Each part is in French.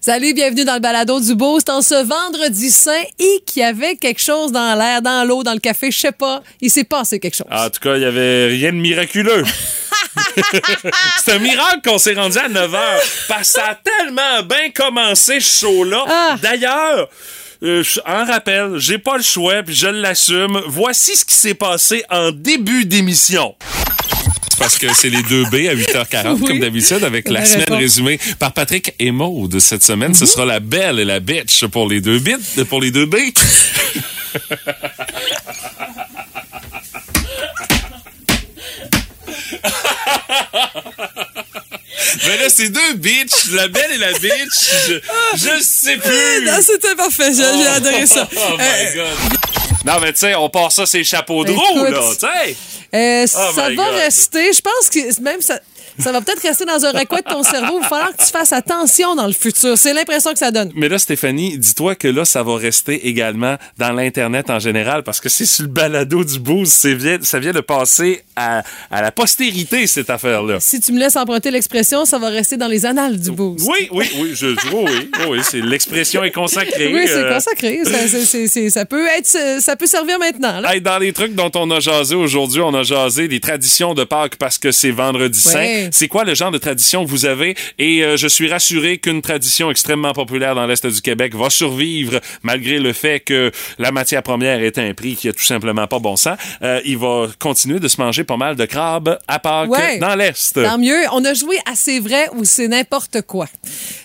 Salut, bienvenue dans le balado du Boost en ce vendredi saint et qu'il y avait quelque chose dans l'air, dans l'eau, dans le café, je sais pas. Il s'est passé quelque chose. En tout cas, il y avait rien de miraculeux. C'est un miracle qu'on s'est rendu à 9 h parce que ça a tellement bien commencé ce show-là. Ah. D'ailleurs, euh, en rappel, j'ai pas le choix, puis je l'assume. Voici ce qui s'est passé en début d'émission. Parce que c'est les deux B à 8h40, Oui. comme d'habitude, avec la semaine résumée par Patrick et Maude. Cette semaine, ce sera la belle et la bitch pour les deux bits, pour les deux B. Mais là, c'est deux bitches, la belle et la bitch. Je, je sais plus. Non, c'était parfait, j'ai j'ai adoré ça. Oh my Euh, god. Non, mais tu sais, on part ça, c'est chapeaux de roue, Écoute. là, tu sais. Euh, Oh ça va God. rester, je pense que même ça, ça va peut-être rester dans un recoin de ton cerveau. Il va falloir que tu fasses attention dans le futur. C'est l'impression que ça donne. Mais là, Stéphanie, dis-toi que là, ça va rester également dans l'Internet en général parce que c'est sur le balado du boost. Ça vient de passer à, à la postérité, cette affaire-là. Si tu me laisses emprunter l'expression, ça va rester dans les annales du Boost. Oui, oui, oui, je, je- oui, oui, oui, c'est l'expression est consacrée. Oui, c'est euh, consacré. Ça, peut être, ça peut servir maintenant. Là. Hey, dans les trucs dont on a jasé aujourd'hui, on a jasé des traditions de Pâques parce que c'est vendredi Ouais. saint. C'est quoi le genre de tradition que vous avez? Et euh, je suis rassuré qu'une tradition extrêmement populaire dans l'Est du Québec va survivre malgré le fait que la matière première est à un prix qui a tout simplement pas bon sens. Euh, il va continuer de se manger pas mal de crabes à Pâques Ouais. dans l'Est. Tant mieux. On a joué à c'est vrai ou c'est n'importe quoi.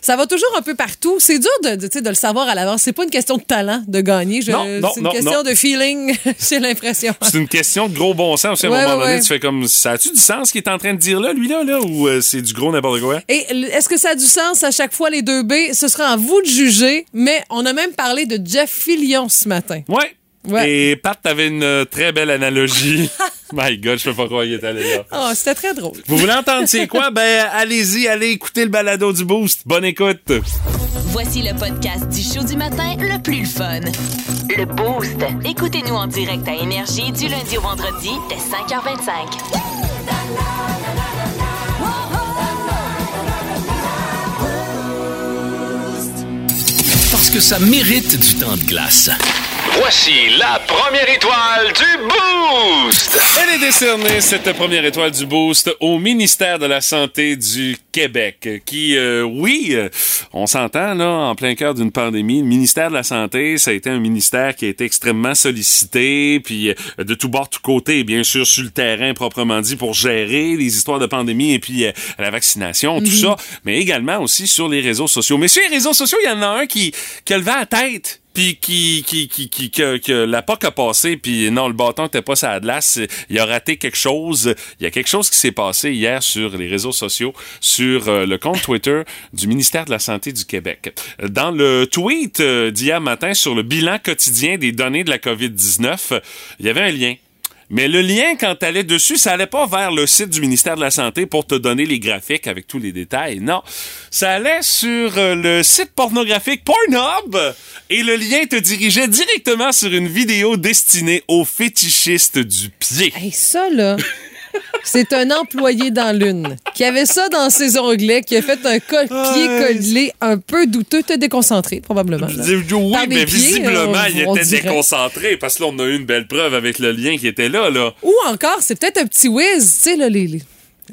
Ça va toujours un peu partout. C'est dur de, de, de le savoir à l'avance. C'est pas une question de talent de gagner. C'est une non, question non. de feeling, j'ai l'impression. C'est une question de gros bon sens aussi. À un Ouais, moment ouais, donné, ouais. tu fais comme, ça a-tu du sens ce qu'il est en train de dire là, lui là, là, ou euh, c'est du gros n'importe quoi? Et est-ce que ça a du sens à chaque fois les deux B? Ce sera à vous de juger, mais on a même parlé de Jeff Fillion ce matin. Ouais. Ouais. Et Pat, t'avais une euh, très belle analogie. My God, je peux pas croire qu'il est allé là. Oh, c'était très drôle. Vous voulez entendre c'est quoi? Ben, allez-y, allez écouter le balado du Boost. Bonne écoute. Voici le podcast du show du matin le plus fun. Le Boost. Écoutez-nous en direct à Énergie du lundi au vendredi dès 5h25. Que ça mérite du temps de glace. Voici la première étoile du Boost! Elle est décernée, cette première étoile du Boost, au ministère de la Santé du Québec, qui, euh, oui, euh, on s'entend, là, en plein cœur d'une pandémie, le ministère de la Santé, ça a été un ministère qui a été extrêmement sollicité, puis euh, de tout bord, tout côté, bien sûr, sur le terrain, proprement dit, pour gérer les histoires de pandémie et puis euh, la vaccination, tout ça, mais également aussi sur les réseaux sociaux. Mais sur les réseaux sociaux, il y en a un qui, qui a levé la tête puis qui qui qui qui que, que la POC a passé puis non le bâton était pas sa glace il a raté quelque chose. Il y a quelque chose qui s'est passé hier sur les réseaux sociaux sur euh, le compte Twitter du ministère de la santé du Québec. Dans le tweet euh, d'hier matin sur le bilan quotidien des données de la COVID-19 il y avait un lien mais le lien, quand t'allais dessus, ça allait pas vers le site du ministère de la Santé pour te donner les graphiques avec tous les détails. Non. Ça allait sur euh, le site pornographique Pornhub et le lien te dirigeait directement sur une vidéo destinée aux fétichistes du pied. Hey, ça, là, c'est un employé dans l'une qui avait ça dans ses onglets, qui a fait un copier-coller un peu douteux. T'es déconcentré, probablement. là. Oui, mais pieds, visiblement, on- il était déconcentré parce que là, on a eu une belle preuve avec le lien qui était là, là. Ou encore, c'est peut-être un petit whiz, tu sais, là, les, les-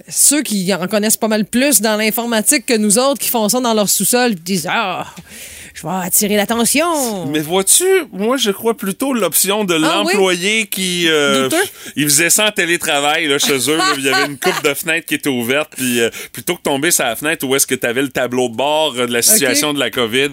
ceux qui en connaissent pas mal plus dans l'informatique que nous autres qui font ça dans leur sous-sol, disent Ah, je vais attirer l'attention. Mais vois-tu, moi, je crois plutôt l'option de Ah oui? l'employé qui... euh, il faisait ça en télétravail là, chez eux. il y avait une coupe de fenêtres qui était ouverte. Puis euh, plutôt que tomber sur la fenêtre où est-ce que tu avais le tableau de bord euh, de la situation de la COVID,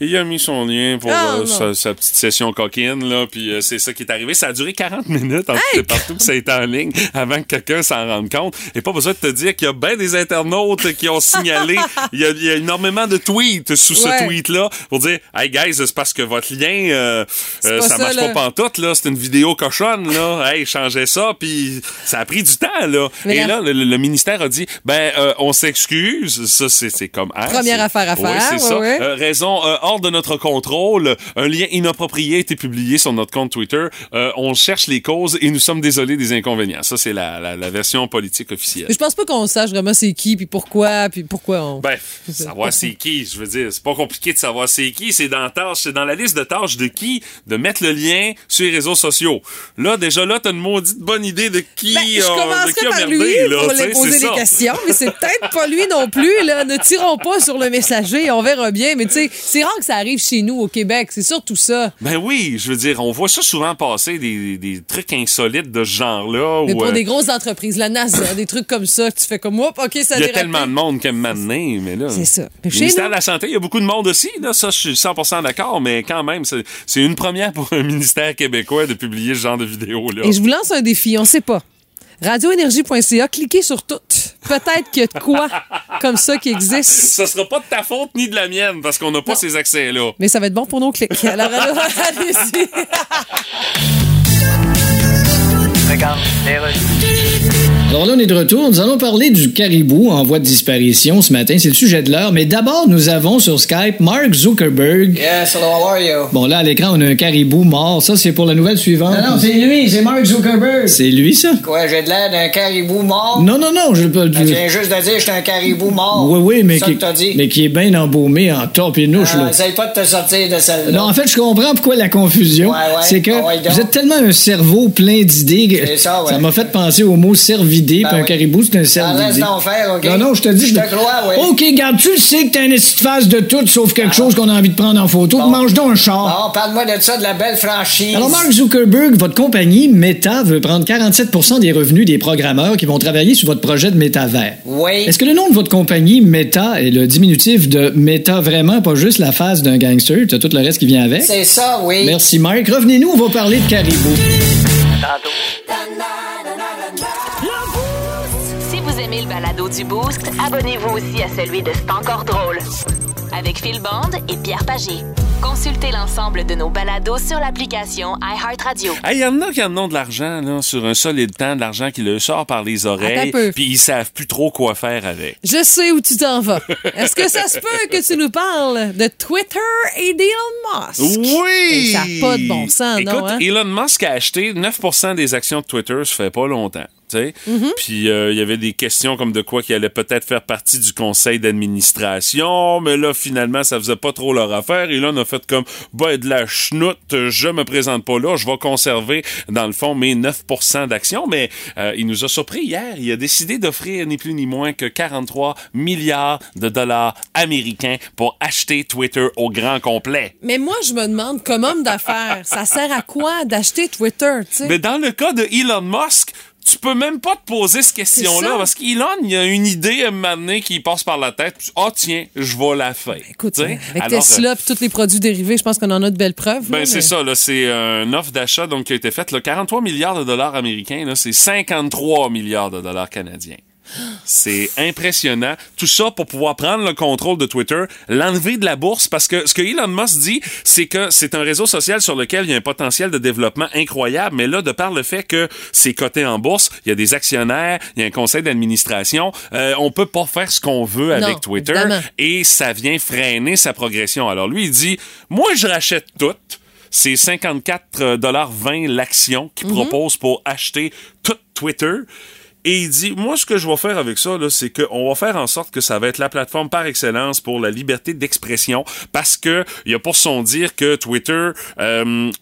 il a mis son lien pour Ah, euh, sa, sa petite session coquine, là, puis euh, c'est ça qui est arrivé. Ça a duré 40 minutes en tout et partout que ça a été en ligne avant que quelqu'un s'en rende compte. Et pas besoin de te dire qu'il y a bien des internautes qui ont signalé. Il y, a, il y a énormément de tweets sous Ouais. ce tweet-là pour dire Hey guys, c'est parce que votre lien, euh, euh, ça marche pas pantoute, là. C'est une vidéo cochonne, là. Hey, changez ça, puis ça a pris du temps, là. Mais Et là, le, le ministère a dit Ben, euh, on s'excuse. Ça, c'est c'est comme. ah, Première c'est- affaire à Oui, faire, c'est ouais, ça. ouais. Euh, raison euh, hors de notre contrôle, un lien inapproprié a été publié sur notre compte Twitter. Euh, on cherche les causes et nous sommes désolés des inconvénients. Ça, c'est la, la, la version politique officielle. Mais je pense pas qu'on sache vraiment c'est qui, puis pourquoi, puis pourquoi on. Ben, savoir c'est qui, je veux dire, c'est pas compliqué de savoir c'est qui, c'est dans tâche, c'est dans la liste de tâches de qui de mettre le lien sur les réseaux sociaux. Là, déjà là, t'as une maudite bonne idée de qui, Ben, je a- de commencerai qui a par merdé, lui là, pour lui poser ça. questions, mais c'est peut-être pas lui non plus. Là. Ne tirons pas sur le messager, on verra bien. Mais tu sais, c'est rare que ça arrive chez nous au Québec. C'est surtout ça. Ben oui, je veux dire, on voit ça souvent passer, des, des trucs insolites de ce genre-là. Mais où, pour euh, des grosses entreprises, la NASA, des trucs comme ça, tu fais comme, hop, OK, ça Il y a tellement de monde qui aime m'amener, mais là. C'est ça. Mais Le ministère nous- de la Santé, il y a beaucoup de monde aussi, là. Ça, je suis 100% d'accord, mais quand même, c'est une première pour un ministère québécois de publier ce genre de vidéo-là. Et je vous lance un défi, on sait pas. Radioénergie.ca, cliquez sur tout. Peut-être qu'il y a de quoi comme ça qui existe. Ça sera pas de ta faute ni de la mienne, parce qu'on n'a pas ces accès-là. Mais ça va être bon pour nos clics. Alors, alors, allez-y. Alors là, on est de retour. Nous allons parler du caribou en voie de disparition ce matin. C'est le sujet de l'heure. Mais d'abord, nous avons sur Skype Mark Zuckerberg. Yes, hello, how are you? Bon, là, à l'écran, on a un caribou mort. Ça, c'est pour la nouvelle suivante. Non, non, c'est lui, c'est Mark Zuckerberg. C'est lui, ça? Quoi, j'ai de l'air d'un caribou mort? Non, non, non. Je peux Tu viens juste de dire que j'étais un caribou mort. Oui, oui, mais ça qui, que t'as dit. mais qui est bien embaumé en top et nouche, Ah, là. essaye pas de te sortir de celle-là. Non, en fait, je comprends pourquoi la confusion. Ouais, ouais. C'est que Ah ouais, vous êtes tellement un cerveau plein d'idées que C'est ça, ouais. m'a fait penser au mot cervidé, Ben puis un oui. caribou, c'est un faire, OK? Non, non, je te dis. Je te crois, ouais. OK, garde, tu le sais que t'as une petite face de tout, sauf quelque chose qu'on a envie de prendre en photo. Bon. Mange donc un char. Bon, parle-moi de ça, de la belle franchise. Alors, Mark Zuckerberg, votre compagnie Meta veut prendre 47% des revenus des programmeurs qui vont travailler sur votre projet de métavers. Oui. Est-ce que le nom de votre compagnie Meta est le diminutif de Meta vraiment, pas juste la face d'un gangster, t'as tout le reste qui vient avec? C'est ça, oui. Merci, Mike. Revenez-nous, on va parler de caribou. Du Boost, abonnez-vous aussi à celui de C'est encore drôle. Avec Phil Bond et Pierre Pagé. Consultez l'ensemble de nos balados sur l'application iHeartRadio. Il y en a qui en ont de l'argent, là, sur un solide temps, de l'argent qui leur sort par les oreilles, Attends un peu. puis ils savent plus trop quoi faire avec. Je sais où tu t'en vas. Est-ce que ça se peut que tu nous parles de Twitter et d'Elon Musk? Oui! Et ça n'a pas de bon sens, Écoute, non? Hein? Elon Musk a acheté 9% des actions de Twitter, ça fait pas longtemps. Mm-hmm. Puis euh, il y avait des questions comme de quoi qu'il allait peut-être faire partie du conseil d'administration, mais là finalement ça faisait pas trop leur affaire. Et là on a fait comme ben de la chenoute, je me présente pas là, je vais conserver dans le fond mes 9% d'actions. Mais euh, il nous a surpris hier, il a décidé d'offrir ni plus ni moins que 43 milliards de dollars américains pour acheter Twitter au grand complet. Mais moi, je me demande, comme homme d'affaires, ça sert à quoi d'acheter Twitter, tu sais? Mais dans le cas de Elon Musk, tu peux même pas te poser cette question-là parce qu'Elon, il y a une idée à un moment donné qui passe par la tête. Ah, tiens, je vais la faire. Écoute, Tu sais? avec Alors, Tesla et tous les produits dérivés, je pense qu'on en a de belles preuves. Ben, c'est mais- ça, là, c'est un offre d'achat donc, qui a été faite. Là, 43 milliards de dollars américains, c'est 53 milliards de dollars canadiens. C'est impressionnant. Tout ça pour pouvoir prendre le contrôle de Twitter, l'enlever de la bourse, parce que ce que Elon Musk dit, c'est que c'est un réseau social sur lequel il y a un potentiel de développement incroyable, mais là, de par le fait que c'est coté en bourse, il y a des actionnaires, il y a un conseil d'administration, euh, on peut pas faire ce qu'on veut avec Non, Twitter, évidemment. et ça vient freiner sa progression. Alors lui, il dit, moi, je rachète tout. C'est 54,20 l'action qu'il propose pour acheter tout Twitter. Et il dit, moi, ce que je vais faire avec ça, là, c'est qu'on va faire en sorte que ça va être la plateforme par excellence pour la liberté d'expression, parce que y a pour son dire que Twitter, euh,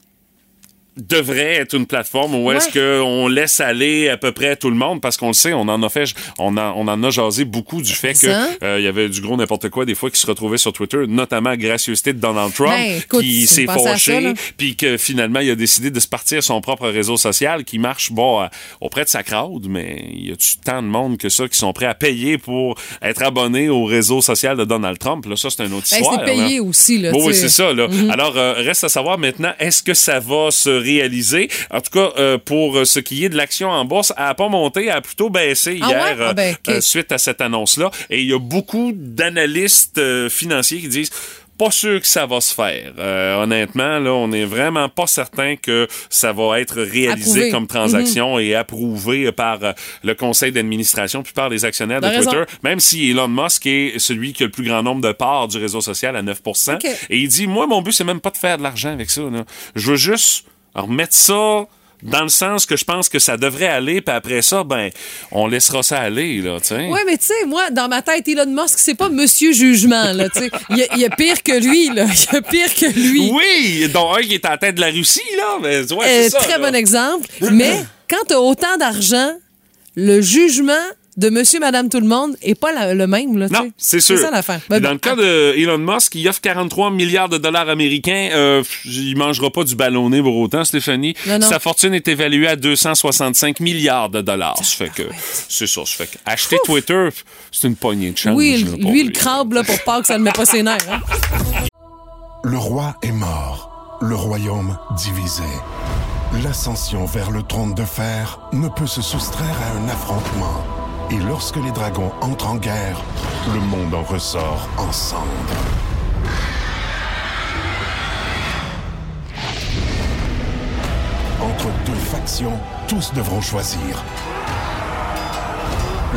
devrait être une plateforme où est-ce qu'on laisse aller à peu près tout le monde parce qu'on le sait, on en a fait, on, en- on en a jasé beaucoup du fait que euh, il y avait du gros n'importe quoi des fois qui se retrouvait sur Twitter, notamment à gracieuseté de Donald Trump Ben, écoute, qui s'est fâché puis que finalement il a décidé de se partir son propre réseau social qui marche bon auprès de sa crowd, mais il y a tant de monde que ça qui sont prêts à payer pour être abonnés au réseau social de Donald Trump? Là, ça c'est une autre Ben, histoire. c'est payé là. aussi, là. Bon, oui, c'est ça. Là. Mhm. Alors, euh, reste à savoir maintenant, est-ce que ça va se réaliser? En tout cas, euh, pour euh, ce qui est de l'action en bourse, elle n'a pas monté, elle a plutôt baissé Ah hier ouais? Ah ben, euh, suite à cette annonce-là. Et il y a beaucoup d'analystes euh, financiers qui disent pas sûr que ça va se faire. Euh, honnêtement, là, on n'est vraiment pas certain que ça va être réalisé Approuvé. comme transaction et approuvé par le conseil d'administration puis par les actionnaires de raison. Twitter. Même si Elon Musk est celui qui a le plus grand nombre de parts du réseau social à 9 Ok. Et il dit, moi, mon but, c'est même pas de faire de l'argent avec ça. là. Je veux juste remettre ça dans le sens que je pense que ça devrait aller, puis après ça, ben, on laissera ça aller, là, tu sais. Ouais, mais tu sais, moi, dans ma tête, Elon Musk, c'est pas Monsieur Jugement, là, tu sais. Il y, a- il y a pire que lui, là. Il y a pire que lui. Oui, dont un qui est en tête de la Russie, là. Mais, ouais, Euh, ça, très là. bon exemple. Mais quand tu as autant d'argent, le jugement de monsieur, madame, tout le monde est pas la- le même. Là, Non, c'est sûr. C'est ça l'affaire. Ben dans le cas de Elon Musk, il offre 43 milliards de dollars américains. Euh, il mangera pas du ballonné pour autant, Stéphanie. Non, non. Sa fortune est évaluée à 265 milliards de dollars. Ça fait que c'est ça. Ça fait que acheter Twitter, c'est une poignée de change. Oui, lui, le crabe, là, pour pas que ça ne met pas ses nerfs. hein. Le roi est mort, le royaume divisé. L'ascension vers le trône de fer ne peut se soustraire à un affrontement. Et lorsque les dragons entrent en guerre, le monde en ressort ensemble. Entre deux factions, tous devront choisir.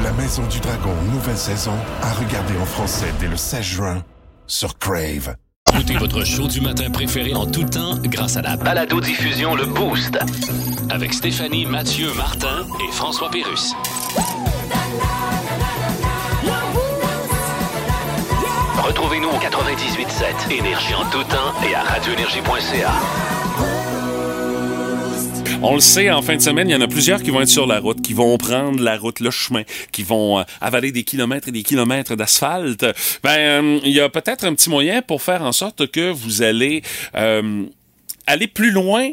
La Maison du Dragon, nouvelle saison, à regarder en français dès le 16 juin sur Crave. Écoutez votre show du matin préféré en tout temps grâce à la Balado-diffusion Le Boost. avec Stéphanie, Mathieu, Martin et François Pérus. Retrouvez-nous au 98.7 Énergie en tout temps et à radioénergie.ca. On le sait, en fin de semaine, il y en a plusieurs qui vont être sur la route, qui vont prendre la route, le chemin, qui vont euh, avaler des kilomètres et des kilomètres d'asphalte. Ben, euh, il y a peut-être un petit moyen pour faire en sorte que vous allez euh, aller plus loin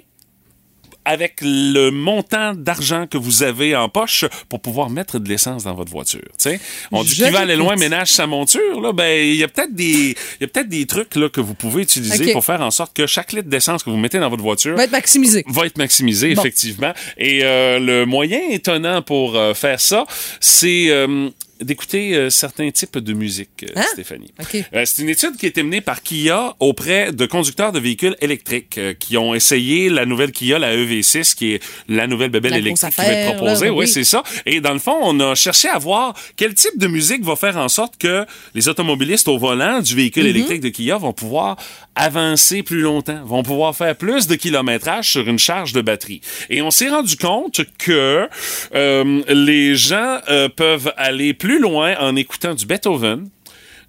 avec le montant d'argent que vous avez en poche pour pouvoir mettre de l'essence dans votre voiture. tu sais. On dit qu'il va aller loin, ménage sa monture. Là, ben il y a peut-être des, il y a peut-être des trucs là que vous pouvez utiliser pour faire en sorte que chaque litre d'essence que vous mettez dans votre voiture Va être maximisé. va être maximisé, Bon. effectivement. Et euh, le moyen étonnant pour euh, faire ça, c'est euh, d'écouter euh, certains types de musique, euh, Hein? Stéphanie. OK. Euh, c'est une étude qui a été menée par Kia auprès de conducteurs de véhicules électriques euh, qui ont essayé la nouvelle Kia, la EV6, qui est la nouvelle bébelle La électrique qui va être proposée. là, oui, oui. c'est ça. Et dans le fond, on a cherché à voir quel type de musique va faire en sorte que les automobilistes au volant du véhicule Mm-hmm. électrique de Kia vont pouvoir avancer plus longtemps, vont pouvoir faire plus de kilométrage sur une charge de batterie. Et on s'est rendu compte que euh, les gens euh, peuvent aller plus loin en écoutant du Beethoven,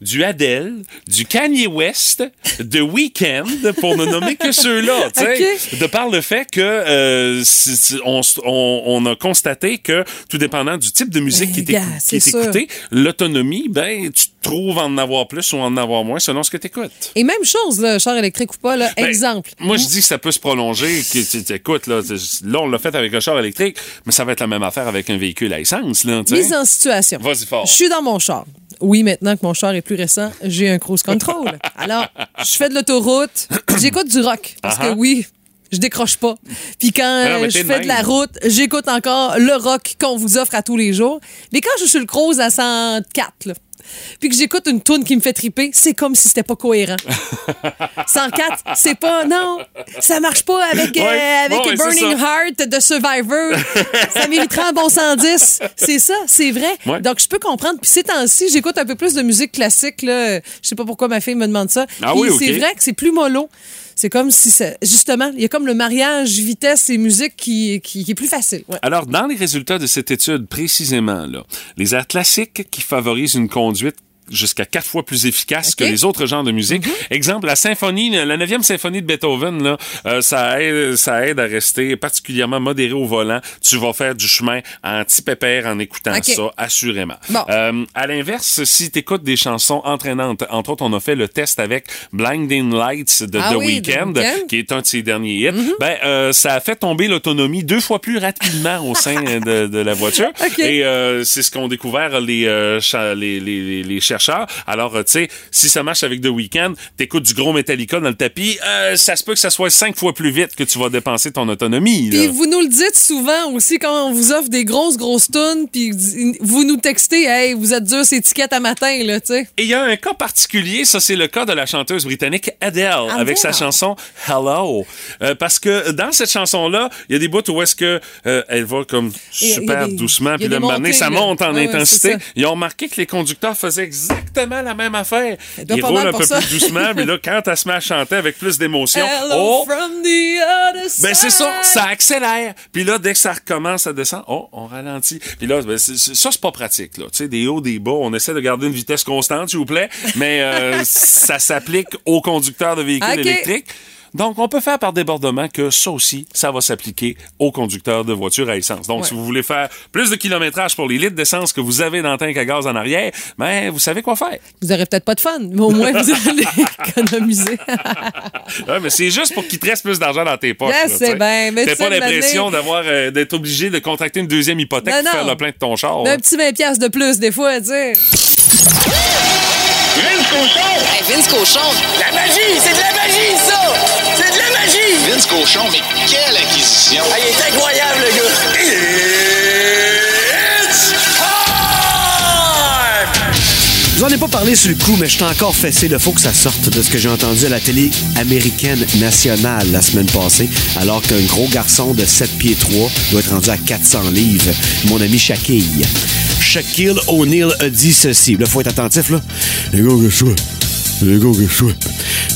du Adele, du Kanye West, de Weeknd, pour ne nommer que ceux-là, tu sais, de par le fait que euh, on, s- on- on a constaté que tout dépendant du type de musique qui c'est est écoutée, l'autonomie, ben tu trouves en avoir plus ou en avoir moins selon ce que tu écoutes. Et même chose, là, char électrique ou pas, là, Ben, exemple. Moi, je dis que ça peut se prolonger. Que, écoute, là, là, on l'a fait avec un char électrique, mais ça va être la même affaire avec un véhicule à essence. Là, tu sais. Mise en situation. Vas-y fort. Je suis dans mon char. Oui, maintenant que mon char est plus récent, j'ai un cruise control. Alors, je fais de l'autoroute, j'écoute du rock. Parce que oui, je décroche pas. Puis quand non, euh, je fais de la route, j'écoute encore le rock qu'on vous offre à tous les jours. Mais quand je suis le cruise à 104, là, puis que j'écoute une tune qui me fait triper, c'est comme si c'était pas cohérent. 104, c'est pas non, ça marche pas avec euh, Ouais, avec bon, Burning. Heart de Survivor. ça mériterait un bon 110. C'est ça, c'est vrai. Ouais. Donc je peux comprendre. Puis ces temps-ci, j'écoute un peu plus de musique classique là. Je sais pas pourquoi ma fille me demande ça. Ah oui, c'est vrai que c'est plus mollo. C'est comme si ça- justement, il y a comme le mariage vitesse et musique qui qui, qui est plus facile. Alors, dans les résultats de cette étude, précisément, là, les airs classiques qui favorisent une conduite jusqu'à quatre fois plus efficace. Mhm. que les autres genres de musique. Exemple, la symphonie, la neuvième symphonie de Beethoven, là, euh, ça aide, ça aide à rester particulièrement modéré au volant. Tu vas faire du chemin anti-pépère en écoutant ça, assurément. Bon. Euh, à l'inverse, si tu écoutes des chansons entraînantes, entre autres, on a fait le test avec Blinding Lights de Ah The oui, Weeknd, Weeknd. qui est un de ses derniers hits, ben, euh, ça a fait tomber l'autonomie deux fois plus rapidement au sein de, de la voiture. Ok. Et euh, c'est ce qu'ont découvert les, euh, les, les- les chercheurs. Alors, euh, tu sais, si ça marche avec The Weeknd, t'écoutes du gros Metallica dans le tapis, euh, ça se peut que ça soit cinq fois plus vite que tu vas dépenser ton autonomie. Puis vous nous le dites souvent aussi quand on vous offre des grosses, grosses tunes, puis vous nous textez, hey, vous êtes dur, ces étiquettes à matin, là, tu sais. Et il y a un cas particulier, ça c'est le cas de la chanteuse britannique Adele avec sa chanson Hello. Euh, parce que dans cette chanson-là, il y a des bouts où est-ce que euh, elle va comme super des- doucement, puis un moment donné, ça monte en Ouais, ouais, intensité. c'est ça. Ils ont remarqué que les conducteurs faisaient exactement la même affaire. Elle doit Ils pas roulent mal un peu ça. plus doucement, mais là, quand elle se met à chanter avec plus d'émotion, oh, from the other side. ben c'est ça, ça accélère. Puis là, dès que ça recommence à descendre, oh, on ralentit. Puis là, ben, ça, c'est pas pratique. Là. Tu sais, des hauts, des bas, on essaie de garder une vitesse constante, s'il vous plaît, mais euh, ça s'applique aux conducteurs de véhicules électriques. Donc, on peut faire par débordement que ça aussi, ça va s'appliquer aux conducteurs de voitures à essence. Donc, Ouais. si vous voulez faire plus de kilométrage pour les litres d'essence que vous avez dans le tank à gaz en arrière, ben, vous savez quoi faire. Vous aurez peut-être pas de fun, mais au moins vous allez économiser. Ouais, mais c'est juste pour qu'il te reste plus d'argent dans tes poches. Là, tu sais. bien, T'as pas l'impression d'avoir euh, d'être obligé de contracter une deuxième hypothèque Non, pour faire le plein de ton char. Hein. un petit 20$ piastres de plus, des fois, tu sais. Vince Cochon! Vince Cochon. La magie! C'est de la magie, ça! C'est de la magie! Vince Cochon, mais quelle acquisition! Ah, il est incroyable, le gars! Je vous ai pas parlé sur le coup, mais je suis encore fessé. Il faut que ça sorte de ce que j'ai entendu à la télé américaine nationale la semaine passée, alors qu'un gros garçon de 7 pieds 3 doit être rendu à 400 livres. Mon ami Shaquille. Shaquille O'Neal a dit ceci. Là, faut être attentif, là. Les gars, que je.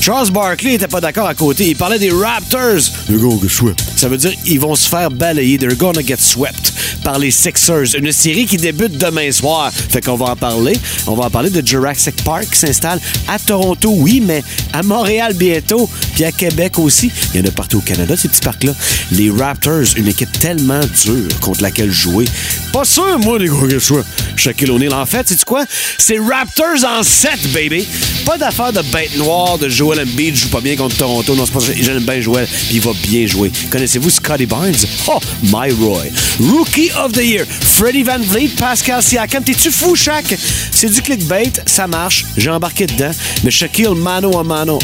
Charles Barkley était pas d'accord à côté. Il parlait des Raptors. Les gars, que je. Ça veut dire ils vont se faire balayer. They're gonna get swept par les Sixers. Une série qui débute demain soir. Fait qu'on va en parler. On va en parler de Jurassic Park qui s'installe à Toronto, oui, mais à Montréal bientôt, puis à Québec aussi. Il y en a partout au Canada, ces petits parcs-là. Les Raptors, une équipe tellement dure contre laquelle jouer. Pas sûr, moi, les gars, que je sois. Shaquille O'Neal. En fait, c'est quoi? C'est Raptors en 7, baby. Pas d'affaire de bête noire de Joel Embiid joue pas bien contre Toronto. Non, c'est pas. J'aime bien Joel, puis il va bien jouer. Connaissez-vous Scotty Barnes? Oh, my Roy. Rookie of the Year. Freddie Van Vliet, Pascal Siakam. T'es-tu fou, Shaq? C'est du clickbait, ça marche. J'ai embarqué dedans. Mais Shaquille, mano a mano.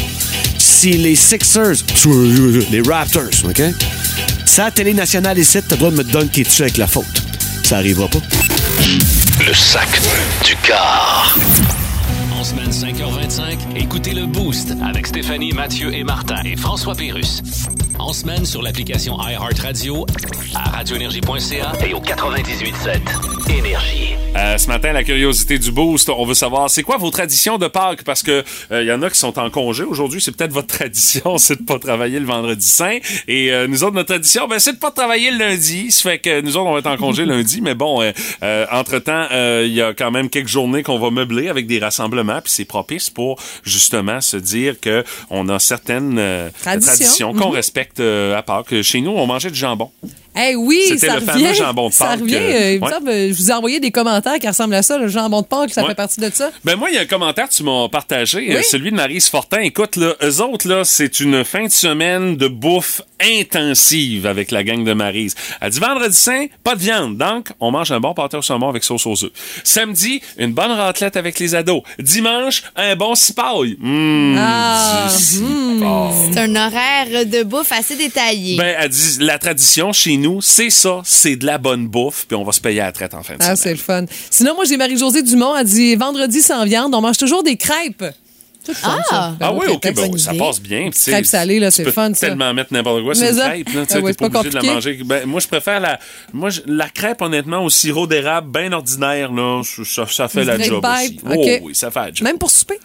Si les Sixers, les Raptors, OK? Sa télé nationale ici, t'as le droit de me dunker dessus avec la faute. Ça arrivera pas. Le sac du car. Semaine 5h25, écoutez le Boost avec Stéphanie, Mathieu et Martin et François Pérus. En semaine sur l'application iHeartRadio, à radioénergie.ca Et au 98.7, Énergie. Euh, ce matin, la curiosité du boost, on veut savoir c'est quoi vos traditions de Pâques? Parce que il y en a qui sont en congé aujourd'hui, c'est peut-être votre tradition, c'est de pas travailler le vendredi saint et euh, nous autres notre tradition ben c'est de pas travailler le lundi, ça fait que nous autres on va être en congé lundi mais bon euh, entre-temps, il y a quand même quelques journées qu'on va meubler avec des rassemblements puis c'est propice pour justement se dire que on a certaines euh, Traditions. traditions qu'on Mhm. respecte euh, à Pâques. Chez nous, on mangeait du jambon. Eh oui, C'était ça le revient. fameux jambon de Ça Pâques, revient. euh, euh, il me ouais. semble, je vous ai envoyé des commentaires qui ressemblent à ça. Le jambon de Pâques, ça Ouais. fait partie de ça. Ben moi, il y a un commentaire que tu m'as partagé, euh, Oui. celui de Marise Fortin. Écoute, là, eux autres, là, c'est une fin de semaine de bouffe intensive avec la gang de Marise. Elle dit vendredi saint, pas de viande. Donc, on mange un bon pâté au saumon avec sauce aux œufs. Samedi, une bonne raclette avec les ados. Dimanche, un bon cipaille. Mmh, Ah, cipaille. C'est un horaire de bouffe assez détaillé. Ben, elle dit, la tradition chez nous, c'est ça, c'est de la bonne bouffe, puis on va se payer à la traite en fin de Ah, semaine. c'est le fun. Sinon, moi, j'ai Marie-Josée Dumont. Elle dit vendredi sans viande, on mange toujours des crêpes. Tout fun, ça. Ah Ben, oui, ok, bonne ça passe bien. Crêpes salées, là, tu c'est peux fun, tellement mettre n'importe quoi sur Mais une crêpe. Là, tu ah ouais, t'es c'est pas pas obligé de la manger. Ben, moi, je préfère la, moi, la crêpe, honnêtement, au sirop d'érable bien ordinaire. Là, ça, ça fait la job aussi. ok. Oh oui, ça fait la job. Même pour souper?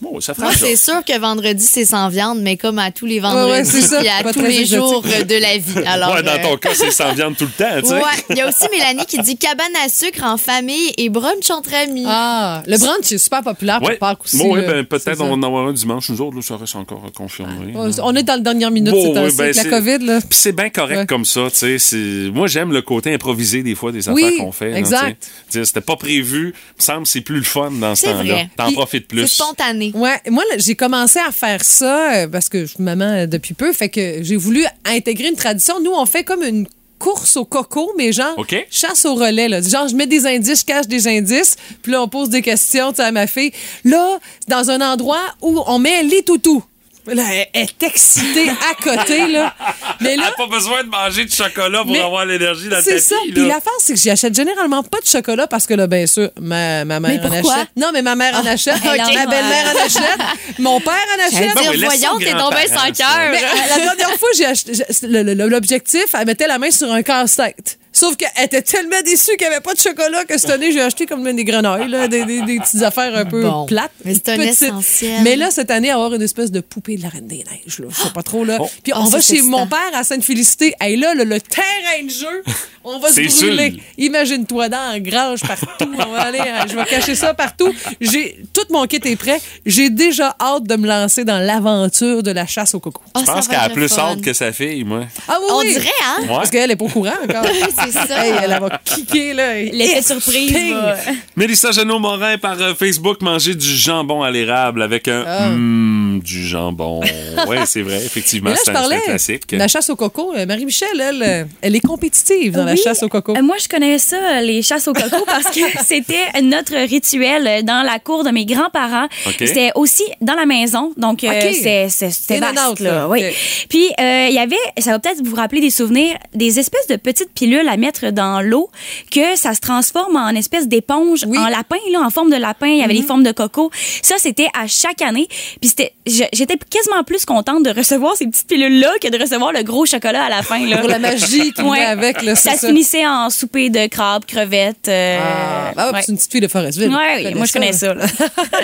Bon, ça fera Moi, c'est sûr que vendredi, c'est sans viande, mais comme à tous les ouais, vendredis, c'est ça. puis à Pas tous les exotique. jours euh, de la vie. Alors, ouais, dans euh, ton cas, c'est sans viande tout le temps, tu sais. Ouais, il y a aussi Mélanie qui dit cabane à sucre en famille et brunch entre amis. Ah, le brunch est super populaire pour Ouais. Pâques aussi. Bon, oui, ben, peut-être on va en avoir un dimanche. Nous autres, là, ça reste encore confirmé. Ouais, On est dans le dernière minute, Bon, c'est ben, avec la COVID. Là. Puis c'est bien correct Ouais. comme ça, tu sais. c'est- Moi, j'aime le côté improvisé des fois des affaires Oui, qu'on fait. exact. C'était pas prévu. Il me semble que c'est plus le fun dans ce temps-là. T'en profites plus. C'est spontané. Ouais, moi là, j'ai commencé à faire ça euh, parce que je suis maman euh, depuis peu, fait que j'ai voulu intégrer une tradition. Nous, on fait comme une course au coco, mais genre chasse au relais. Là. Genre, je mets des indices, je cache des indices, puis là, on pose des questions tu sais, à ma fille. Là, dans un endroit où on met les toutous. Là, elle est excitée à côté, là. Mais là, T'as pas besoin de manger de chocolat pour avoir l'énergie dans le c'est ça. Puis l'affaire, c'est que j'achète généralement pas de chocolat parce que là, bien sûr, ma, ma mère Mais en achète. Non, mais ma mère en achète. elle en- Ma belle-mère en achète. Mon père en achète. Ben dire, oui, voyons, t'es tombé sans cœur. Mais la dernière fois, j'ai acheté l'objectif, elle mettait la main sur un casse-tête. Sauf qu'elle était tellement déçue qu'il n'y avait pas de chocolat que cette année, j'ai acheté comme des grenouilles, là, des, des- des petites affaires un peu Bon. plates. Mais c'est un petites. essentiel. Mais là, cette année, avoir une espèce de poupée de la Reine des Neiges. Là. Je sais pas trop. Là. Oh. Puis Oh, on va chez mon père à Sainte-Félicité. Hey, là, le, le terrain de jeu, on va se brûler. sûr. Imagine-toi dans la grange partout. On va aller, hein, je vais cacher ça partout. J'ai Tout mon kit est prêt. J'ai déjà hâte de me lancer dans l'aventure de la chasse au coco. Ah, Je pense qu'elle a plus fun. hâte que sa fille, moi. Ah oui, On oui. dirait, hein? Ouais. Parce qu'elle est pas au courant encore. c'est ça. Hey, elle va kicker, là. L'effet surprise. Va- Mélissa Jeannot-Morin par euh, Facebook manger du jambon à l'érable avec un. Hum, du jambon. Oui, c'est vrai, effectivement, c'est je un, classique. la chasse au coco. Euh, Marie-Michel, elle, euh, elle est compétitive dans la chasse au coco. Moi, je connais ça, les chasses au coco, parce que c'était notre rituel dans la cour de mes grands-parents. C'était aussi dans la maison, donc OK. c'est- c'est- c'était vaste. out, là, là. oui. Puis, euh, il y avait, ça va peut-être vous rappeler des souvenirs, des espèces de petites pilules à mettre dans l'eau, que ça se transforme en espèce d'éponge, Oui. en lapin, là, en forme de lapin. Il y avait des formes de coco. Ça, c'était à chaque année. Puis j'étais quasiment plus contente de recevoir ces petites pilules-là que de recevoir le gros chocolat à la fin. Là. Pour la magie qui Ouais. avec, là, ça, se finissait en souper de crabes, crevettes. euh, Ah, ah, ouais. c'est une petite fille de Forestville. Ouais, oui, moi je connais ça. là.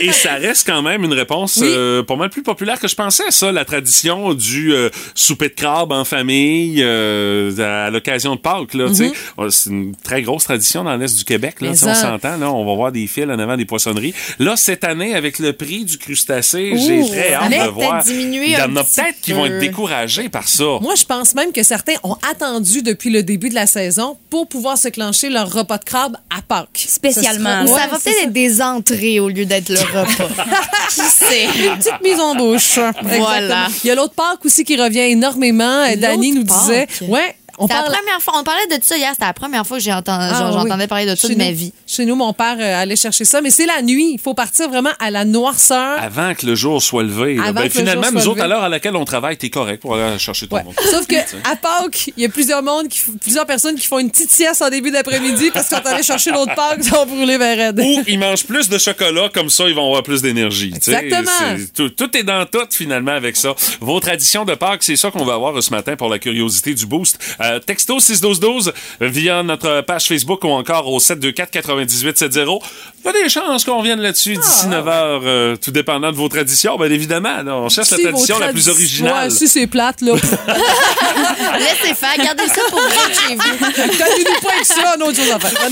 Et ça reste quand même une réponse Oui. euh, pas mal plus populaire que je pensais, ça, la tradition du euh, souper de crabe en famille euh, à l'occasion de Pâques. Là, tu sais. Euh, C'est une très grosse tradition dans l'Est du Québec. Là, on s'entend, là, on va voir des fils en avant des poissonneries. Là, cette année, avec le prix du crustacé, j'ai très hâte de voir. diminuer Il y en a peut-être qui vont être découragés par ça. Moi, je pense même que certains ont attendu depuis le début de la saison pour pouvoir se clencher leur repas de crabe à Pâques. Spécialement. Ça va peut-être être des entrées au lieu d'être le repas. Qui sait? Une petite mise en bouche. Exactement. Il y a l'autre Pâques aussi qui revient énormément. Dani nous disait, ouais, on la parle. première fois, on parlait de ça hier, c'était la première fois que j'ai entendu, Ah, oui. j'entendais parler de ça Chez de ma nous- vie. Chez nous, mon père euh, allait chercher ça, mais c'est la nuit. Il faut partir vraiment à la noirceur. Avant que le jour soit levé. Ben, finalement, nous autres, à l'heure à laquelle on travaille, t'es correct pour aller chercher ton Ouais. monde. Sauf que à Pâques, il y a plusieurs mondes qui, f- plusieurs personnes qui font une petite sieste en début d'après-midi parce qu'ils sont allés chercher l'autre Pâques, ils sont brûlés vers raide. Ou ils mangent plus de chocolat, comme ça, ils vont avoir plus d'énergie. Exactement. C'est- Tout, tout est dans tout, finalement, avec ça. Vos traditions de Pâques, c'est ça qu'on va avoir ce matin pour la curiosité du boost. Euh, texto 61212 via notre page Facebook ou encore au 724-9870. Il y a des chances qu'on vienne là-dessus d'ici 9 heures, euh, tout dépendant de vos traditions. Bien évidemment, là, on cherche Si la tradition la plus originale. Ouais, si c'est plate, là. Laissez faire, gardez ça pour vous chez vous. Donnez-nous pas avec ça, on a autre chose à faire.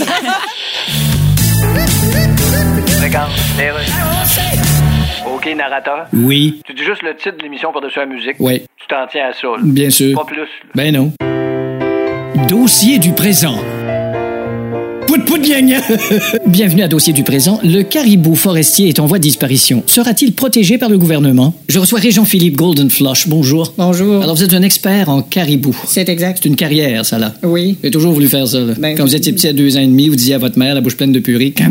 Regarde, les rues. OK, narrateur. Oui, Tu dis juste le titre de l'émission par-dessus la musique. oui, Tu t'en tiens à ça, là. bien sûr. Pas plus. là. Ben non. Dossier du présent. Gagnant. Bienvenue à Dossier du présent. Le caribou forestier est en voie de disparition. Sera-t-il protégé par le gouvernement? Je reçois Jean-Philippe Goldenflush. Bonjour. Bonjour. Alors, vous êtes un expert en caribou. C'est exact. C'est une carrière, ça, là. Oui. J'ai toujours voulu faire ça, là. Quand vous étiez petit à deux ans et demi, vous disiez à votre mère, la bouche pleine de purée, Eh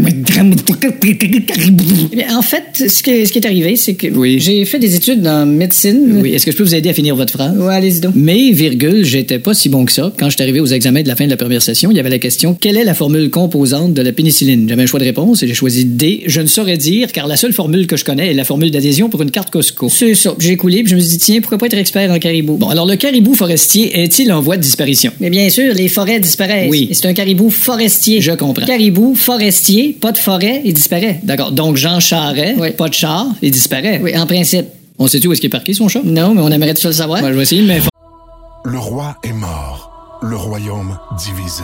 en fait, ce, que- ce qui est arrivé, c'est que Oui. j'ai fait des études en médecine. Oui, est-ce que je peux vous aider à finir votre phrase? Ouais, allez-y donc. Mais, virgule, j'étais pas si bon que ça. Quand je suis arrivé aux examens de la fin de la première session, il y avait la question quelle est la formule composante de la pénicilline? J'avais un choix de réponse et j'ai choisi D. Je ne saurais dire, car la seule formule que je connais est la formule d'adhésion pour une carte Costco. C'est ça. J'ai coulé puis je me suis dit, tiens, pourquoi pas être expert en caribou? Bon, alors le caribou forestier est-il en voie de disparition? Mais bien sûr, les forêts disparaissent. Oui. Et c'est un caribou forestier. Je comprends. Caribou forestier, pas de forêt, il disparaît. D'accord. Donc Jean Charret, Oui. pas de char, il disparaît. Oui, en principe. On sait-tu où est-ce qu'il est parqué, son chat? Non, mais on aimerait tout le savoir. Moi, je vais essayer de. Le roi est mort, le royaume divisé.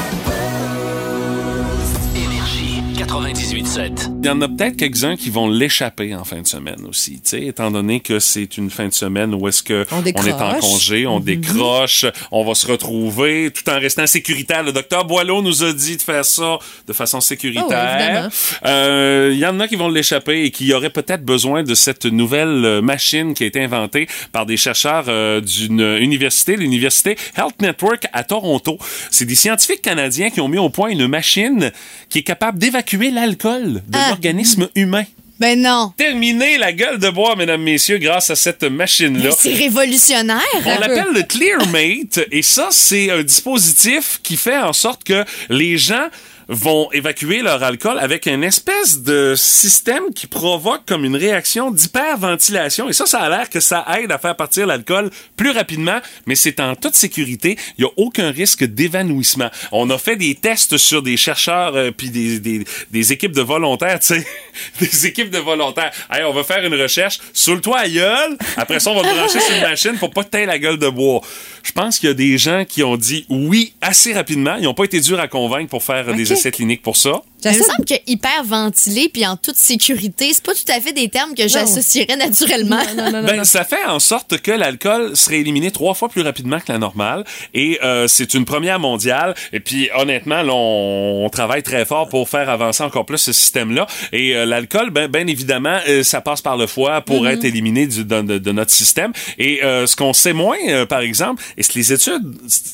98.7. Il y en a peut-être quelques-uns qui vont l'échapper en fin de semaine aussi, tu sais, étant donné que c'est une fin de semaine où est-ce que On est en congé, on décroche, on va se retrouver tout en restant sécuritaire. Le docteur Boileau nous a dit de faire ça de façon oui, sécuritaire. évidemment. Euh, Il y en a qui vont l'échapper et qui auraient peut-être besoin de cette nouvelle euh, machine qui a été inventée par des chercheurs euh, d'une université, l'université Health Network à Toronto. C'est des scientifiques canadiens qui ont mis au point une machine qui est capable d'évacuer l'alcool de Ah. l'organisme humain. Ben non. Terminer la gueule de bois, mesdames, messieurs, grâce à cette machine-là. C'est révolutionnaire. On l'appelle le ClearMate et ça, c'est un dispositif qui fait en sorte que les gens vont évacuer leur alcool avec une espèce de système qui provoque comme une réaction d'hyperventilation. Et ça, ça a l'air que ça aide à faire partir l'alcool plus rapidement, mais c'est en toute sécurité. Il n'y a aucun risque d'évanouissement. On a fait des tests sur des chercheurs euh, puis des, des, équipes de volontaires, tu sais. des équipes de volontaires. Hey, on va faire une recherche. Saoule-toi à gueule. Après ça, on va brancher sur une machine pour pas te la gueule de bois. Je pense qu'il y a des gens qui ont dit oui assez rapidement. Ils n'ont pas été durs à convaincre pour faire des Ok. Essais cliniques pour ça. Il me semble que hyper ventilé puis en toute sécurité, c'est pas tout à fait des termes que j'associerais naturellement. Ben, ça fait en sorte que l'alcool serait éliminé trois fois plus rapidement que la normale. Et euh, c'est une première mondiale. Et puis, honnêtement, là, on, on travaille très fort pour faire avancer encore plus ce système-là. Et euh, l'alcool, ben, ben évidemment, euh, ça passe par le foie pour Mhm. être éliminé du- de, de- de notre système. Et euh, ce qu'on sait moins, euh, par exemple, et ce que les études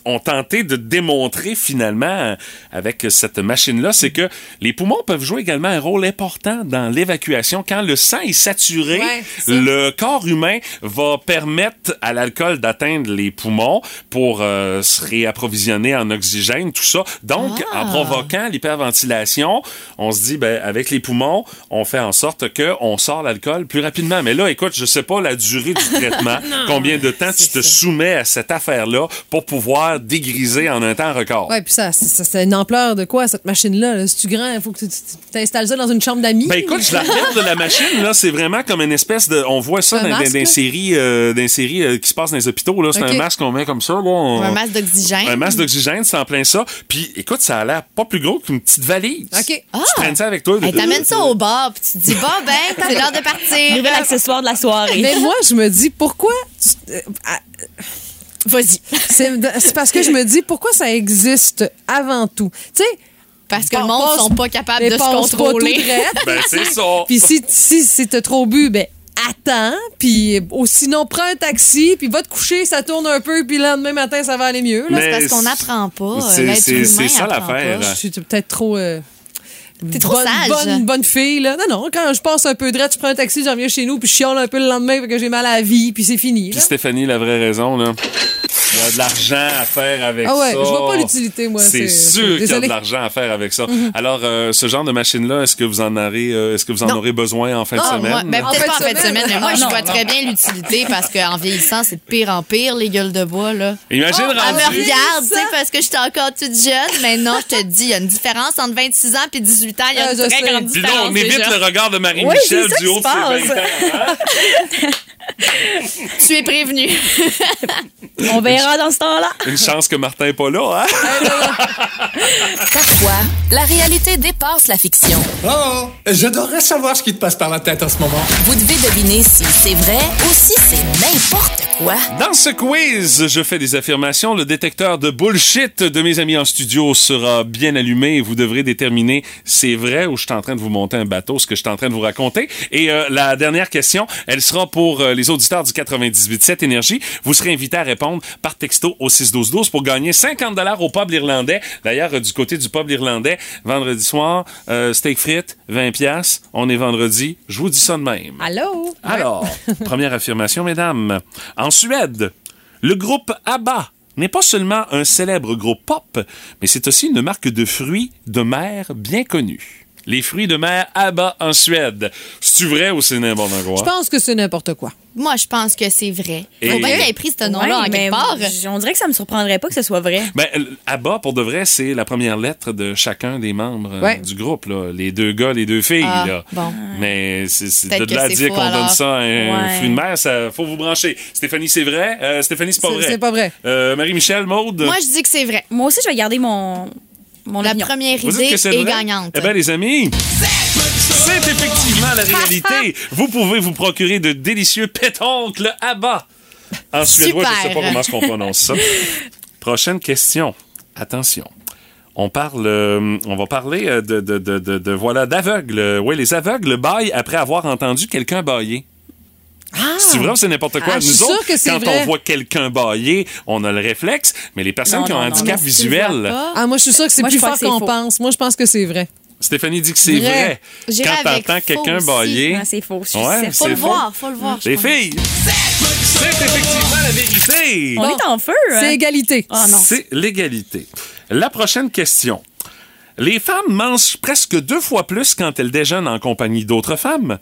ont tenté de démontrer finalement euh, avec cette machine-là, c'est que les poumons peuvent jouer également un rôle important dans l'évacuation. Quand le sang est saturé, Ouais, le corps humain va permettre à l'alcool d'atteindre les poumons pour euh, se réapprovisionner en oxygène, tout ça. Donc, Ah. en provoquant l'hyperventilation, on se dit, ben, avec les poumons, on fait en sorte que on sort l'alcool plus rapidement. Mais là, écoute, je sais pas la durée du traitement, Non, combien de temps tu te soumets à cette affaire-là pour pouvoir dégriser en un temps record. Ouais, puis ça, ça, c'est une ampleur de quoi, cette machine-là? là? C'est-tu Il faut que tu t'installes ça dans une chambre d'amis? Ben écoute, je la regarde de la machine là, c'est vraiment comme une espèce de, on voit ça Un dans, masque, dans séries, euh, dans séries euh, qui se passent dans les hôpitaux là, c'est un masque qu'on met comme ça là. on- Un masque d'oxygène. Un masque d'oxygène, c'est en plein ça. Puis écoute, ça a l'air pas plus gros qu'une petite valise. OK. Tu traînes ça avec toi. Hey, T'amènes ça au bar puis tu te dis, bon, ben, c'est l'heure de partir. Nouvel accessoire de la soirée. Mais moi, je me dis, pourquoi... tu- euh, ah, Vas-y. C'est c'est parce que je me dis, pourquoi ça existe avant tout? Tu sais... Parce que le monde sont pas capables de se contrôler. Ben, c'est ça. Puis si, si, si t'as trop bu, ben attends, puis ou sinon prends un taxi, puis va te coucher, ça tourne un peu, puis le lendemain matin, ça va aller mieux. C'est parce qu'on n'apprend pas. c'est- L'être c'est- ça l'affaire. Je suis peut-être trop... euh, T'es trop bonne, sage. Bonne, bonne fille, là. Non, non, quand je passe un peu de je prends un taxi, j'en viens chez nous, puis je chiale un peu le lendemain parce que j'ai mal à la vie, puis c'est fini. Puis. Stéphanie, la vraie raison là. Il y a de l'argent à faire avec Ah ouais, ça. je vois pas l'utilité, moi, C'est sûr qu'il y a de l'argent à faire avec ça. Mhm. Alors, euh, ce genre de machine-là, est-ce que vous en aurez, euh, est-ce que vous en Non. aurez besoin en fin de Ah, semaine? moi, ben, En peut-être pas en fin de semaine. mais moi, Ah, je vois non. très bien l'utilité parce qu'en vieillissant, c'est de pire en pire, les gueules de bois, là. Imagine Elle me rendu- regarde, tu sais, parce que j'étais encore toute jeune, mais non, je te dis, il y a une différence entre 26 ans et 18 ans, il y a Ah, une très sais. grande Puis là, différence. on évite déjà. le regard de Marie-Michel ça du haut de ses se 20 passe. ans. hein? Tu es prévenu. On verra dans ce temps-là. Une chance que Martin n'est pas là, hein? Parfois, la réalité dépasse la fiction. Oh, je devrais savoir ce qui te passe par la tête en ce moment. Vous devez deviner si c'est vrai ou si c'est n'importe quoi. Dans ce quiz, je fais des affirmations. Le détecteur de bullshit de mes amis en studio sera bien allumé et vous devrez déterminer c'est vrai ou je suis en train de vous monter un bateau, ce que je suis en train de vous raconter. Et euh, la dernière question, elle sera pour euh, les auditeurs du 98.7 Énergie. Vous serez invité à répondre par texto au 61212 pour gagner 50 dollars au pub irlandais. D'ailleurs, du côté du pub irlandais, vendredi soir, euh, steak frites, 20 pièces. On est vendredi. Je vous dis ça de même. Allô? Alors, première affirmation, mesdames. En Suède, le groupe ABBA n'est pas seulement un célèbre groupe pop, mais c'est aussi une marque de fruits de mer bien connue. Les fruits de mer ABBA en Suède. C'est-tu vrai ou c'est n'importe quoi? Je pense que c'est n'importe quoi. Moi, je pense que c'est vrai. Et- Faut bien qu'il ait pris ce nom-là Ouais, en quelque part. On dirait que ça me surprendrait pas que ce soit vrai. Ben, ABBA, pour de vrai, c'est la première lettre de chacun des membres euh, Ouais. du groupe. Là. Les deux gars, les deux filles. Ah, là. bon. Mais c'est de là à dire qu'on donne ça à un Ouais. fruit de mer, ça faut vous brancher. Stéphanie, c'est vrai? Euh, Stéphanie, c'est pas C'est- vrai. c'est pas vrai. Euh, Marie-Michel, Maude? Moi, je dis que c'est vrai. Moi aussi, je vais garder mon. Mon La opinion. première Vous dites idée que c'est est vrai? gagnante. Eh bien, les amis, c'est effectivement la réalité. vous pouvez vous procurer de délicieux pétoncles à bas. En suédois, je ne sais pas comment est-ce qu'on prononce ça. Prochaine question. Attention. On parle, euh, on va parler euh, de, de, de, de, de- voilà, d'aveugles. Oui, les aveugles baillent après avoir entendu quelqu'un bailler. C'est vrai ou c'est n'importe quoi? Ah, je suis Nous sûre autres, que c'est quand vrai. on voit quelqu'un bailler, on a le réflexe, mais les personnes Non, qui ont non, un handicap visuel, Ah, moi, je suis sûre que c'est plus fort qu'on pense. Moi, je pense que c'est vrai. Stéphanie dit que c'est Vrai. vrai. Quand t'entends faux quelqu'un bailler. C'est faux. Ouais, c'est Faut c'est le faux. voir, faut le voir. Les filles, c'est effectivement la vérité. On est en feu. hein? C'est égalité. Ah. C'est l'égalité. La prochaine question. Les femmes mangent presque deux fois plus quand elles déjeunent en compagnie d'autres femmes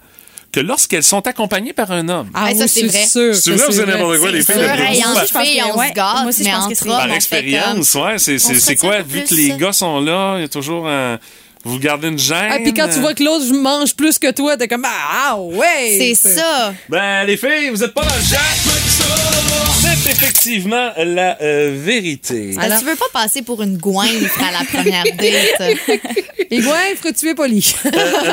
que lorsqu'elles sont accompagnées par un homme. Ah, ça, c'est vrai. sûr. C'est que vrai ou c'est vrai. n'importe quoi, les filles? vous? que- on se gâte, Moi aussi, je mais pense que entre Par expérience, ouais. C'est, quoi, vu que les gars sont là, il y a toujours un... Vous gardez une gêne. Ah, puis quand tu vois que l'autre mange plus que toi, t'es comme Ah, ouais! C'est ça. Ben, les filles, vous êtes pas dans le chat. C'est effectivement la euh, vérité. Que tu veux pas passer pour une goinfre à la première date? Et goinfre, tu es poli. Euh,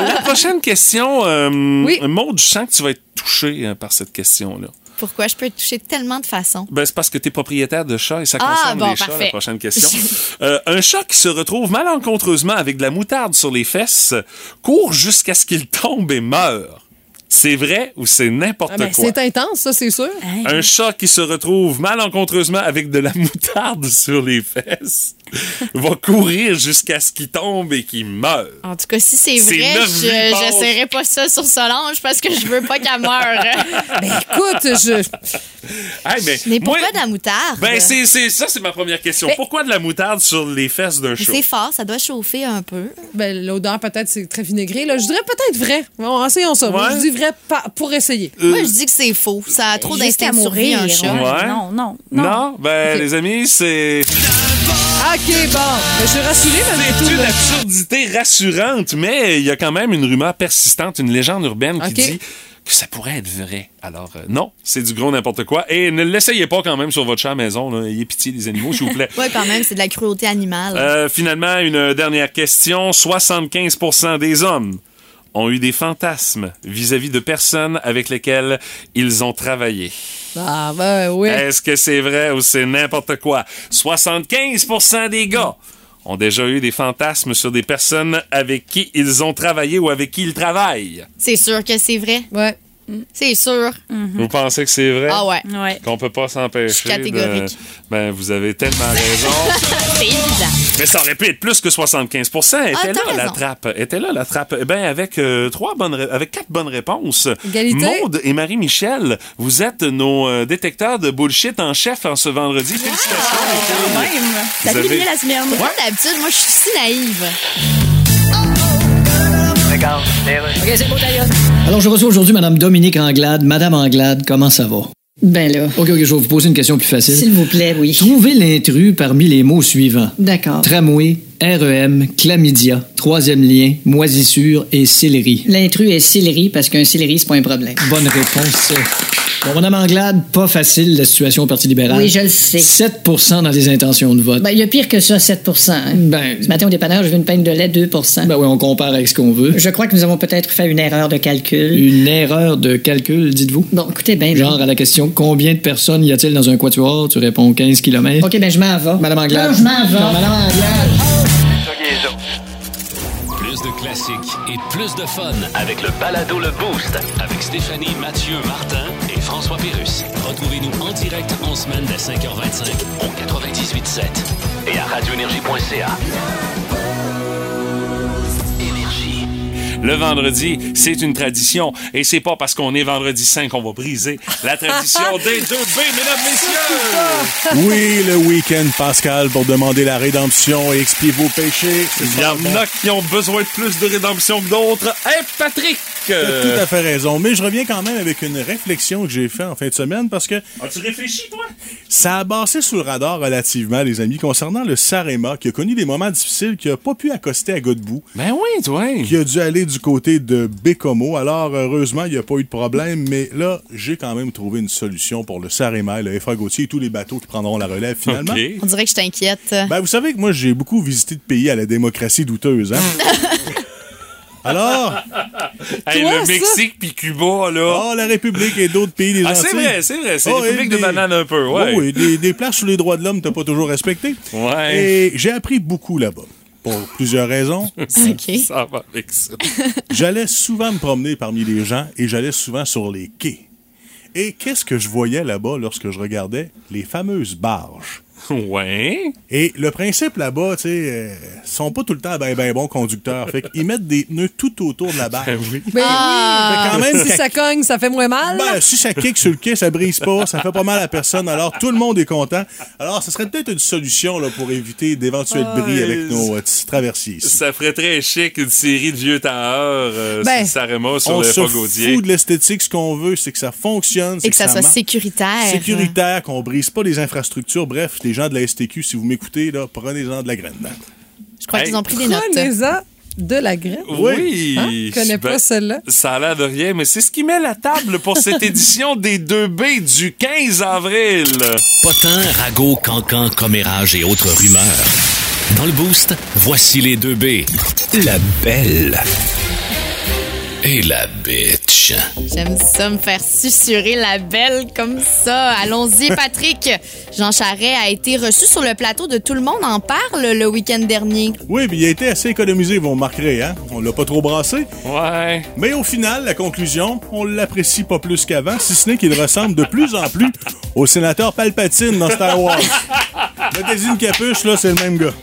la prochaine question, euh, Oui. Maude, je sens que tu vas être touché euh, par cette question-là. Pourquoi? Je peux te toucher de tellement de façons. Ben, c'est parce que tu es propriétaire de chat et ça Ah, concerne bon, les chats, la prochaine question. Euh, un chat qui se retrouve malencontreusement avec de la moutarde sur les fesses court jusqu'à ce qu'il tombe et meure. C'est vrai ou c'est n'importe Ah, ben, quoi? c'est intense, ça, c'est sûr. Un chat qui se retrouve malencontreusement avec de la moutarde sur les fesses va courir jusqu'à ce qu'il tombe et qu'il meure. En tout cas, si c'est vrai, je j'essaierai pas ça sur Solange parce que je veux pas qu'elle meure. Ben, écoute, je. Hey, mais Mais moi- pourquoi de la moutarde? Ben, c'est, ça, c'est ma première question. Ben- Pourquoi de la moutarde sur les fesses d'un chat? c'est fort, ça doit chauffer un peu. Ben, l'odeur, peut-être, c'est très vinaigré. Là. Je dirais peut-être vrai. Bon, essayons ça. Moi, je dis vrai pour essayer. Euh, Moi, je dis que c'est faux. Ça a trop d'instinct de survie, mourir. un chat. Ouais. Non, non, non. Non? Ben, les amis, c'est... OK, bon. Ben, je suis rassurée, mais C'est tout, une absurdité rassurante, mais il y a quand même une rumeur persistante, une légende urbaine qui dit que ça pourrait être vrai. Alors, euh, non, c'est du gros n'importe quoi. Et ne l'essayez pas quand même sur votre chat à maison. Là. Ayez pitié des animaux, s'il vous plaît. Ouais, quand même, c'est de la cruauté animale. Euh, finalement, une dernière question. 75% des hommes ont eu des fantasmes vis-à-vis de personnes avec lesquelles ils ont travaillé. Ah, ben, oui. Est-ce que c'est vrai ou c'est n'importe quoi? 75% des gars ont déjà eu des fantasmes sur des personnes avec qui ils ont travaillé ou avec qui ils travaillent. C'est sûr que c'est vrai. Ouais. C'est sûr. Vous pensez que c'est vrai? Ah ouais. Ouais. Qu'on peut pas s'empêcher. Catégorique. de- Ben, vous avez tellement raison. C'est évident. Mais ça aurait pu être plus que 75 était Ah, là, t'as la trappe. Était là, la trappe. Eh ben, avec euh, trois bonnes, ré- avec quatre bonnes réponses. Égalité. Maude et Marie-Michel, vous êtes nos euh, détecteurs de bullshit en chef en ce vendredi. Félicitations. Quand même. Ça Vous avez- la semaine. Moi, d'habitude, moi, je suis si naïve. Regarde, les rues. OK, c'est beau, d'ailleurs. Alors, je reçois aujourd'hui Madame Dominique Anglade. Madame Anglade, comment ça va? Ben là, OK, OK, je vais vous poser une question plus facile. s'il vous plaît, oui. Trouvez l'intrus parmi les mots suivants. D'accord. Tramway, REM, chlamydia, troisième lien, moisissure et céleri. L'intrus est céleri parce qu'un céleri, c'est pas un problème. Bonne réponse. Bon, Madame Anglade, pas facile la situation au Parti libéral. Oui, je le sais. 7% dans les intentions de vote. Ben, il y a pire que ça, 7 hein. Ben, Ce matin, au dépanneur, je veux une peine de lait, 2% ben oui, on compare avec ce qu'on veut. Je crois que nous avons peut-être fait une erreur de calcul. Une erreur de calcul, dites-vous? Bon, écoutez bien. Genre à la question combien de personnes y a-t-il dans un quatuor, tu réponds 15 km. OK, ben je m'en vais. Madame Anglade. Non, je m'en vais. Madame Anglade. Plus de classiques et plus de fun avec le balado Le Boost avec Stéphanie, Mathieu, Martin François Pérus. Retrouvez-nous en direct en semaine dès 5h25 au 98.7 et à radioénergie.ca. Le vendredi, c'est une tradition. Et c'est pas parce qu'on est vendredi 5 qu'on va briser la tradition des deux B, mesdames, messieurs! Oui, le week-end, Pascal, pour demander la rédemption et expier vos péchés. Il y en a qui ont besoin de plus de rédemption que d'autres. Hey, Patrick! T'as tout à fait raison. Mais je reviens quand même avec une réflexion que j'ai faite en fin de semaine parce que As-tu réfléchi, toi? ça a passé sous le radar relativement, les amis, concernant le Sarema qui a connu des moments difficiles, qui a pas pu accoster à Godbout. Ben oui, toi. Qui a dû aller du côté de Bécomo. Alors, heureusement, il n'y a pas eu de problème, mais là, j'ai quand même trouvé une solution pour le Sarema, le FA Gauthier et tous les bateaux qui prendront la relève finalement. OK. On dirait que je t'inquiète. Ben, vous savez que moi, j'ai beaucoup visité de pays à la démocratie douteuse, hein? Alors, Hey, Toi, le ça? Mexique puis Cuba, là. oh, la République et d'autres pays des Ah, c'est vrai, c'est vrai. C'est Oh, République et de des- banane un peu, ouais. Oh oui, des, des places sur les droits de l'homme, t'as pas toujours respecté. Ouais. Et j'ai appris beaucoup là-bas. Pour plusieurs raisons. OK. Ça va avec ça. J'allais souvent me promener parmi les gens et j'allais souvent sur les quais. Et qu'est-ce que je voyais là-bas lorsque je regardais les fameuses barges? Ouais. Et le principe là-bas, tu sais, euh, sont pas tout le temps ben ben bons conducteurs. Fait qu'ils mettent des pneus tout autour de la barge. oui. Ben Fait quand même si ça cogne, ça fait moins mal. Ben, si ça kick sur le quai, ça brise pas, ça fait pas mal à personne, alors tout le monde est content. Alors, ce serait peut-être une solution là, pour éviter d'éventuels Ah, bris avec nos euh, petits traversiers ici. Ça ferait très chic une série de vieux tailleurs euh, Ben, sur Sarema sur On le se fout de l'esthétique, ce qu'on veut, c'est que ça fonctionne. Et que ça soit marche. sécuritaire. Sécuritaire, qu'on brise pas les infrastructures. Bref, les gens de la STQ, si vous m'écoutez, là, prenez-en de la graine. Je crois Hey, qu'ils ont pris des notes. Prenez-en de la graine. Oui. Hein? Je connais pas Ben, celle-là. Ça a l'air de rien, mais c'est ce qui met la table pour cette édition des 2B du 15 avril. Potin, ragot, cancan, commérage et autres rumeurs. Dans le boost, voici les deux B. La belle et la bitch. J'aime ça, me faire susurrer la belle comme ça. Allons-y, Patrick. Jean Charret a été reçu sur le plateau de Tout le monde en parle le week-end dernier. Oui, puis il a été assez économisé, vous remarquerez, hein? On l'a pas trop brassé. Ouais. Mais au final, la conclusion, on l'apprécie pas plus qu'avant, si ce n'est qu'il ressemble de plus en plus au sénateur Palpatine dans Star Wars. Mettez-y une capuche, là, c'est le même gars.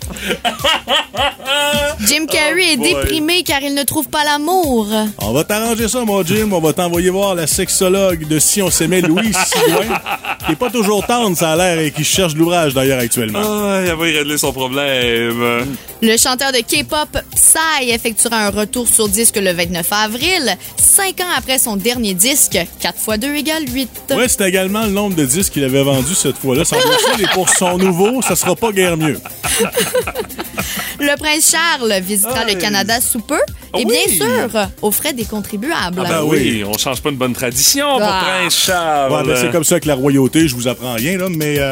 Jim Carrey est boy. déprimé car il ne trouve pas l'amour. On va t'arranger ça, mon Jim. On va t'envoyer voir la sexologue de Si on s'aimait Louis Sigouin, qui est pas toujours tendre, ça a l'air, et qui cherche de l'ouvrage d'ailleurs actuellement. Ah, il va y régler son problème. Le chanteur de K-pop Psy effectuera un retour sur disque le 29 avril, cinq ans après son dernier disque. 4 x 2 égale 8. Ouais, c'est également le nombre de disques qu'il avait vendu cette fois-là. Semble-t-il, et pour son nouveau, ça sera pas guère mieux. Le prince Charles visitera le Canada sous peu et Oui. bien sûr aux frais des contribuables. Ah ben oui, on change pas une bonne tradition pour Ah. Prince Charles. Ouais, ben, c'est comme ça avec la royauté, je vous apprends rien, là, mais euh,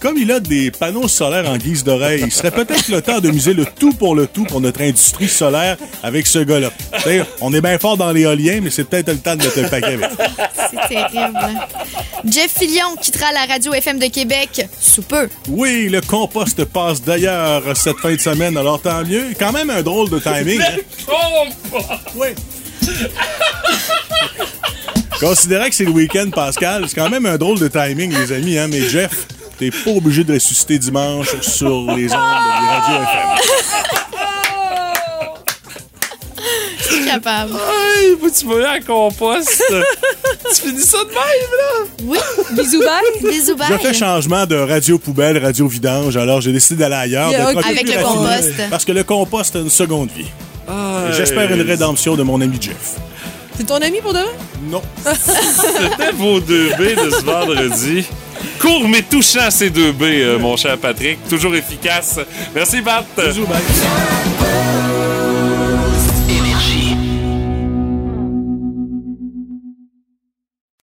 comme il a des panneaux solaires en guise d'oreille, il serait peut-être le temps de miser le tout pour le tout pour notre industrie solaire avec ce gars-là. D'ailleurs, on est bien fort dans l'éolien, mais c'est peut-être le temps de mettre le paquet avec. C'est terrible. Jeff Fillion quittera la radio FM de Québec sous peu. Oui, le compost passe d'ailleurs cette fin de semaine, alors tant mieux. Quand même un drôle de timing. hein. Oui. Considérant que c'est le week-end, Pascal, c'est quand même un drôle de timing, les amis, hein, mais Jeff, t'es pas obligé de ressusciter dimanche sur les ondes des radios FM. Capable. Hey, faut tu vas à compost. tu finis ça de même, là? Oui. Bisous, bye. Bisous, bye. Je fais changement de radio poubelle, radio vidange, alors j'ai décidé d'aller ailleurs. Peu Avec le compost. Parce que le compost a une seconde vie. Ah, J'espère une rédemption de mon ami Jeff. C'est ton ami pour demain? Non. C'était vos 2B de ce vendredi. Court mais touchant ces 2B, euh, mon cher Patrick. Toujours efficace. Merci, Bart. Bisous, bye.